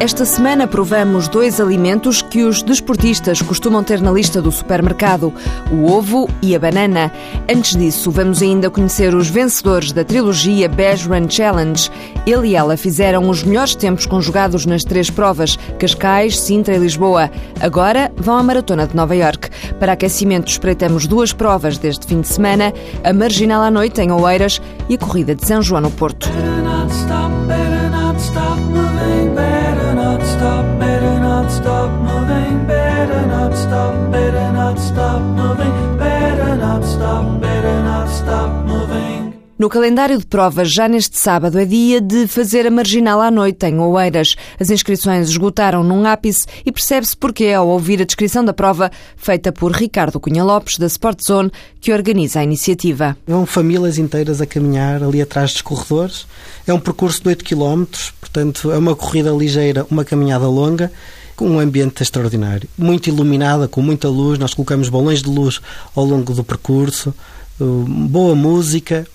Esta semana provamos dois alimentos que os desportistas costumam ter na lista do supermercado: o ovo e a banana. Antes disso, vamos ainda conhecer os vencedores da trilogia Beige Run Challenge. Ele e ela fizeram os melhores tempos conjugados nas três provas: Cascais, Sintra e Lisboa. Agora vão à Maratona de Nova York. Para aquecimento, espreitamos duas provas deste fim de semana: a Marginal à Noite em Oeiras e a Corrida de São João no Porto. No calendário de provas, já neste sábado, é dia de fazer a marginal à noite em Oeiras. As inscrições esgotaram num ápice e percebe-se porquê ao ouvir a descrição da prova feita por Ricardo Cunha Lopes, da Sport Zone, que organiza a iniciativa. Vão famílias inteiras a caminhar ali atrás dos corredores. É um percurso de 8 km, portanto, é uma corrida ligeira, uma caminhada longa com um ambiente extraordinário, muito iluminada, com muita luz. Nós colocamos balões de luz ao longo do percurso, boa música,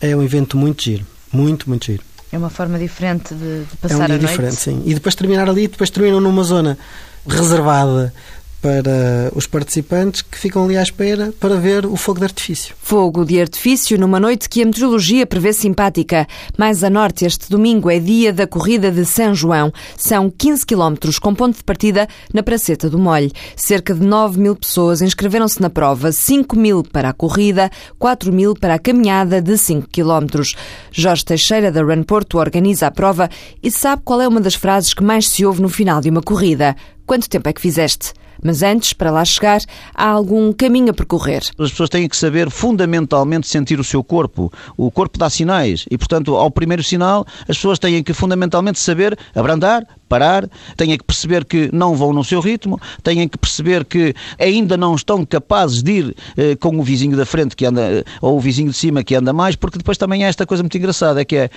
é um evento muito giro, muito, muito giro. É uma forma diferente de, de passar é um dia a noite. diferente, sim. E depois terminar ali, depois terminam numa zona reservada para os participantes que ficam ali à espera para ver o fogo de artifício. Fogo de artifício numa noite que a meteorologia prevê simpática. Mais a norte, este domingo é dia da corrida de São João. São 15 quilómetros com ponto de partida na Praceta do Molho. Cerca de 9 mil pessoas inscreveram-se na prova, 5 mil para a corrida, 4 mil para a caminhada de 5 quilómetros. Jorge Teixeira, da Run Porto, organiza a prova e sabe qual é uma das frases que mais se ouve no final de uma corrida. Quanto tempo é que fizeste? Mas antes, para lá chegar, há algum caminho a percorrer. As pessoas têm que saber fundamentalmente sentir o seu corpo. O corpo dá sinais e, portanto, ao primeiro sinal, as pessoas têm que fundamentalmente saber abrandar, parar, têm que perceber que não vão no seu ritmo, têm que perceber que ainda não estão capazes de ir eh, com o vizinho da frente que anda, eh, ou o vizinho de cima que anda mais, porque depois também há esta coisa muito engraçada, é que é,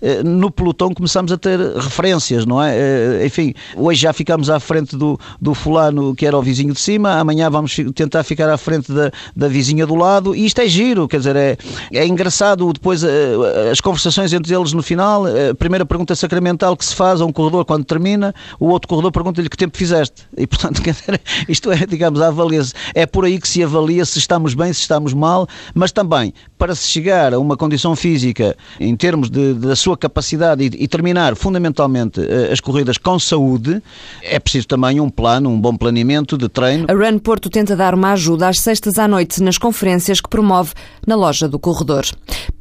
eh, no pelotão começamos a ter referências, não é? Eh, enfim, hoje já ficamos à frente do, do fulano que era o vizinho de cima, amanhã vamos tentar ficar à frente da, da vizinha do lado, e isto é giro, quer dizer, é, é engraçado depois eh, as conversações entre eles no final, a primeira pergunta sacramental que se faz a um corredor quando termina, o outro corredor pergunta-lhe que tempo fizeste. E, portanto, quer dizer, isto é, digamos, avalia -se. É por aí que se avalia se estamos bem, se estamos mal, mas também para se chegar a uma condição física em termos de, da sua capacidade e, e, terminar fundamentalmente eh, as corridas com saúde, é preciso também um plano, um bom planeamento de treino. A Run Porto tenta dar uma ajuda às sextas à noite nas conferências que promove na loja do corredor.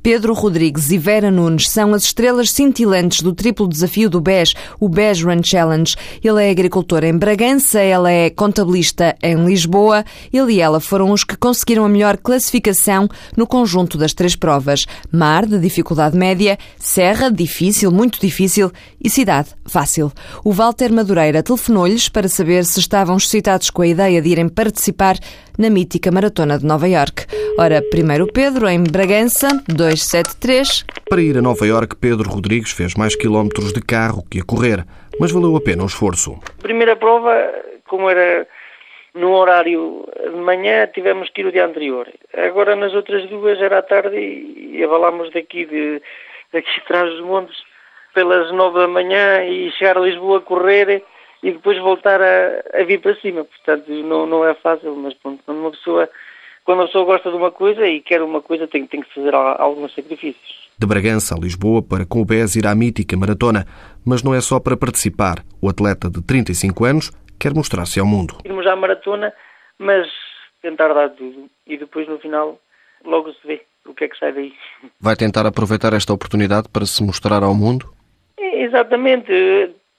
Pedro Rodrigues e Vera Nunes são as estrelas cintilantes do triplo desafio do BES, o BES Run Challenge. Ele é agricultor em Bragança, ela é contabilista em Lisboa. Ele e ela foram os que conseguiram a melhor classificação no conjunto das três provas. Mar, de dificuldade média, Serra, difícil, muito difícil, e Cidade, fácil. O Walter Madureira telefonou-lhes para saber se estavam excitados com a ideia de irem participar na mítica Maratona de Nova York. Ora, primeiro Pedro, em Bragança, 273. Para ir a Nova York, Pedro Rodrigues fez mais quilómetros de carro que a correr, mas valeu a pena o esforço. Primeira prova, como era no horário de manhã, tivemos que ir o dia anterior. Agora, nas outras duas, era à tarde e, avalámos daqui, de, daqui atrás dos montes pelas nove da manhã e chegar a Lisboa a correr e depois voltar a, a vir para cima. Portanto, não, não é fácil, mas pronto, quando uma pessoa quando a pessoa gosta de uma coisa e quer uma coisa, tem, tem que fazer alguns sacrifícios. De Bragança a Lisboa para com o BES ir à mítica maratona, mas não é só para participar. O atleta de 35 anos quer mostrar-se ao mundo. Irmos à maratona, mas tentar dar tudo e depois no final logo se vê o que é que sai daí. Vai tentar aproveitar esta oportunidade para se mostrar ao mundo? É, exatamente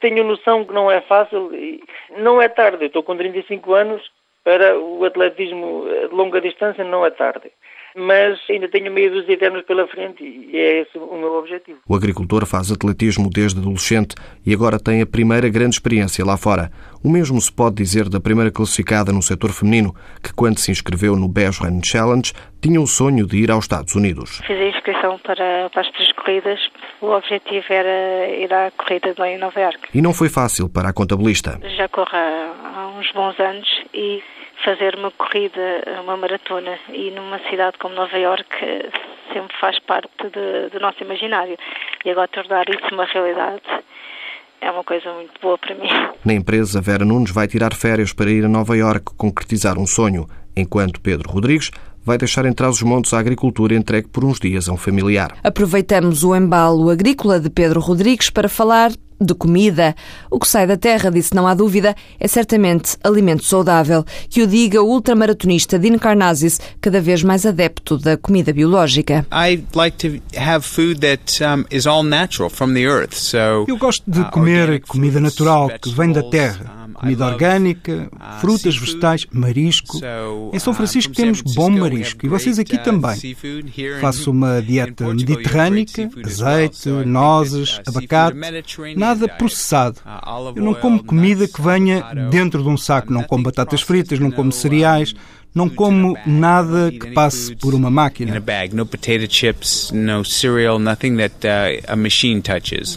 tenho noção que não é fácil, não é tarde, eu estou com 35 anos, para o atletismo de longa distância não é tarde. Mas ainda tenho meio dos eternos pela frente e é esse o meu objetivo. O agricultor faz atletismo desde adolescente e agora tem a primeira grande experiência lá fora. O mesmo se pode dizer da primeira classificada no setor feminino, que quando se inscreveu no Beige Run Challenge, tinha o sonho de ir aos Estados Unidos. Fiz a inscrição para, para as três corridas. O objetivo era ir à corrida de lá em Nova Iorque. E não foi fácil para a contabilista. Já corro há uns bons anos e fazer uma corrida, uma maratona e numa cidade como Nova Iorque sempre faz parte de, do nosso imaginário. E agora tornar isso uma realidade é uma coisa muito boa para mim. Na empresa, Vera Nunes vai tirar férias para ir a Nova Iorque concretizar um sonho, enquanto Pedro Rodrigues vai deixar entrar os montes à agricultura entregue por uns dias a um familiar. Aproveitamos o embalo agrícola de Pedro Rodrigues para falar de comida. O que sai da terra, disse não há dúvida, é certamente alimento saudável. Que o diga o ultramaratonista Dean Carnazes, cada vez mais adepto da comida biológica. Eu gosto de uh, comer comida natural que vem da terra comida orgânica, uh, frutas, vegetais, marisco. Em São uh, Francisco temos bom marisco e vocês aqui também. Faço uma dieta mediterrânica, azeite, nozes, abacate, nada processado. Eu não como comida que venha dentro de um saco, não como batatas fritas, não como cereais, não como nada que passe por uma máquina.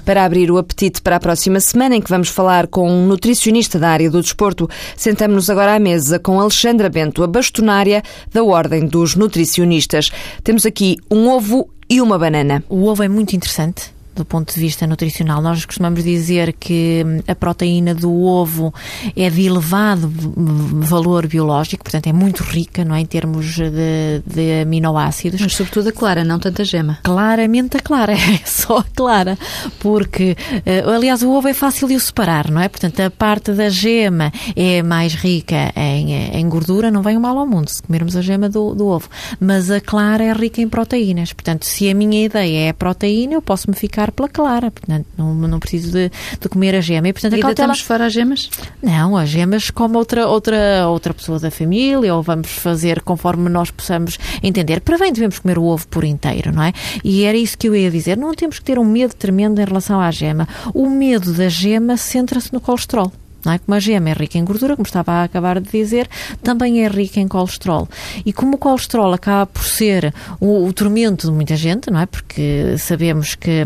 Para abrir o apetite para a próxima semana, em que vamos falar com um nutricionista da área do desporto, sentamos-nos agora à mesa com Alexandra Bento, a bastonária da Ordem dos Nutricionistas. Temos aqui um ovo e uma banana. O ovo é muito interessante do ponto de vista nutricional. Nós costumamos dizer que hum, a proteína do ovo é de elevado valor biológico, portanto é muito rica, não é, em termos de, de aminoácidos. Mas sobretudo a clara, não tanta gema. Claramente a clara, é só a clara, porque eh, aliás o ovo é fácil de o separar, não é? Portanto a parte da gema é mais rica em, em gordura, não vem o mal ao mundo se comermos a gema do, do ovo, mas a clara é rica em proteínas. Portanto, se a minha ideia é a proteína, eu posso me ficar pela clara, portanto não, não preciso de, de comer a gema. E, portanto, e cautela... fora as gemas? Não, as gemas como outra, outra, outra pessoa da família ou vamos fazer conforme nós possamos entender. Para bem devemos comer o ovo por inteiro, não é? E era isso que eu ia dizer. Não temos que ter um medo tremendo em relação à gema. O medo da gema centra-se no colesterol. Não é? Como a gema é rica em gordura, como estava a acabar de dizer, também é rica em colesterol. E como o colesterol acaba por ser o, o tormento de muita gente, não é? Porque sabemos que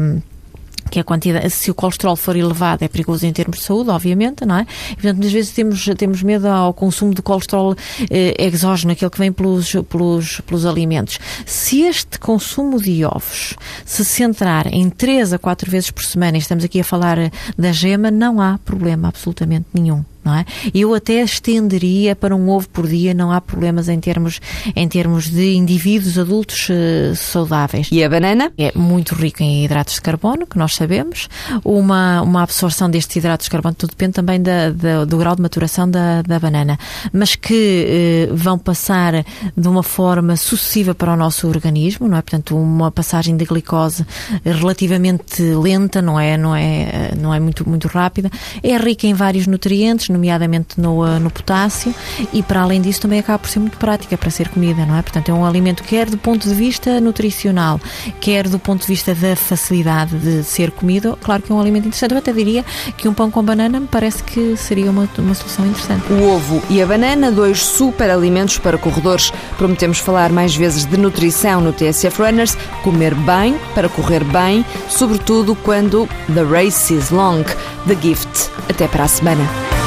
que a quantidade, se o colesterol for elevado é perigoso em termos de saúde, obviamente, não é? E, portanto, muitas vezes temos, temos medo ao consumo de colesterol eh, exógeno, aquele que vem pelos, pelos, pelos alimentos. Se este consumo de ovos se centrar em 3 a 4 vezes por semana, e estamos aqui a falar da gema, não há problema absolutamente nenhum não é? Eu até estenderia para um ovo por dia, não há problemas em termos, em termos de indivíduos adultos uh, saudáveis. E a banana? É muito rica em hidratos de carbono, que nós sabemos. Uma, uma absorção destes hidratos de carbono, tudo depende também da, da, do grau de maturação da, da banana, mas que uh, vão passar de uma forma sucessiva para o nosso organismo, não é? Portanto, uma passagem de glicose relativamente lenta, não é, não é, eh, não é muito, muito rápida. É rica em vários nutrientes, nomeadamente no, eh, no potássio, e para além disso também acaba por ser muito prática para ser comida, não é? Portanto, é um alimento quer do ponto de vista nutricional, quer do ponto de vista da facilidade de ser comido, claro que é um alimento interessante. Eu até diria que um pão com banana me parece que seria uma, uma solução interessante. O ovo e a banana, dois super alimentos para corredores. Prometemos falar mais vezes de nutrição no TSF Runners, comer bem para correr bem, sobretudo quando the race is long. The Gift. Até para a semana.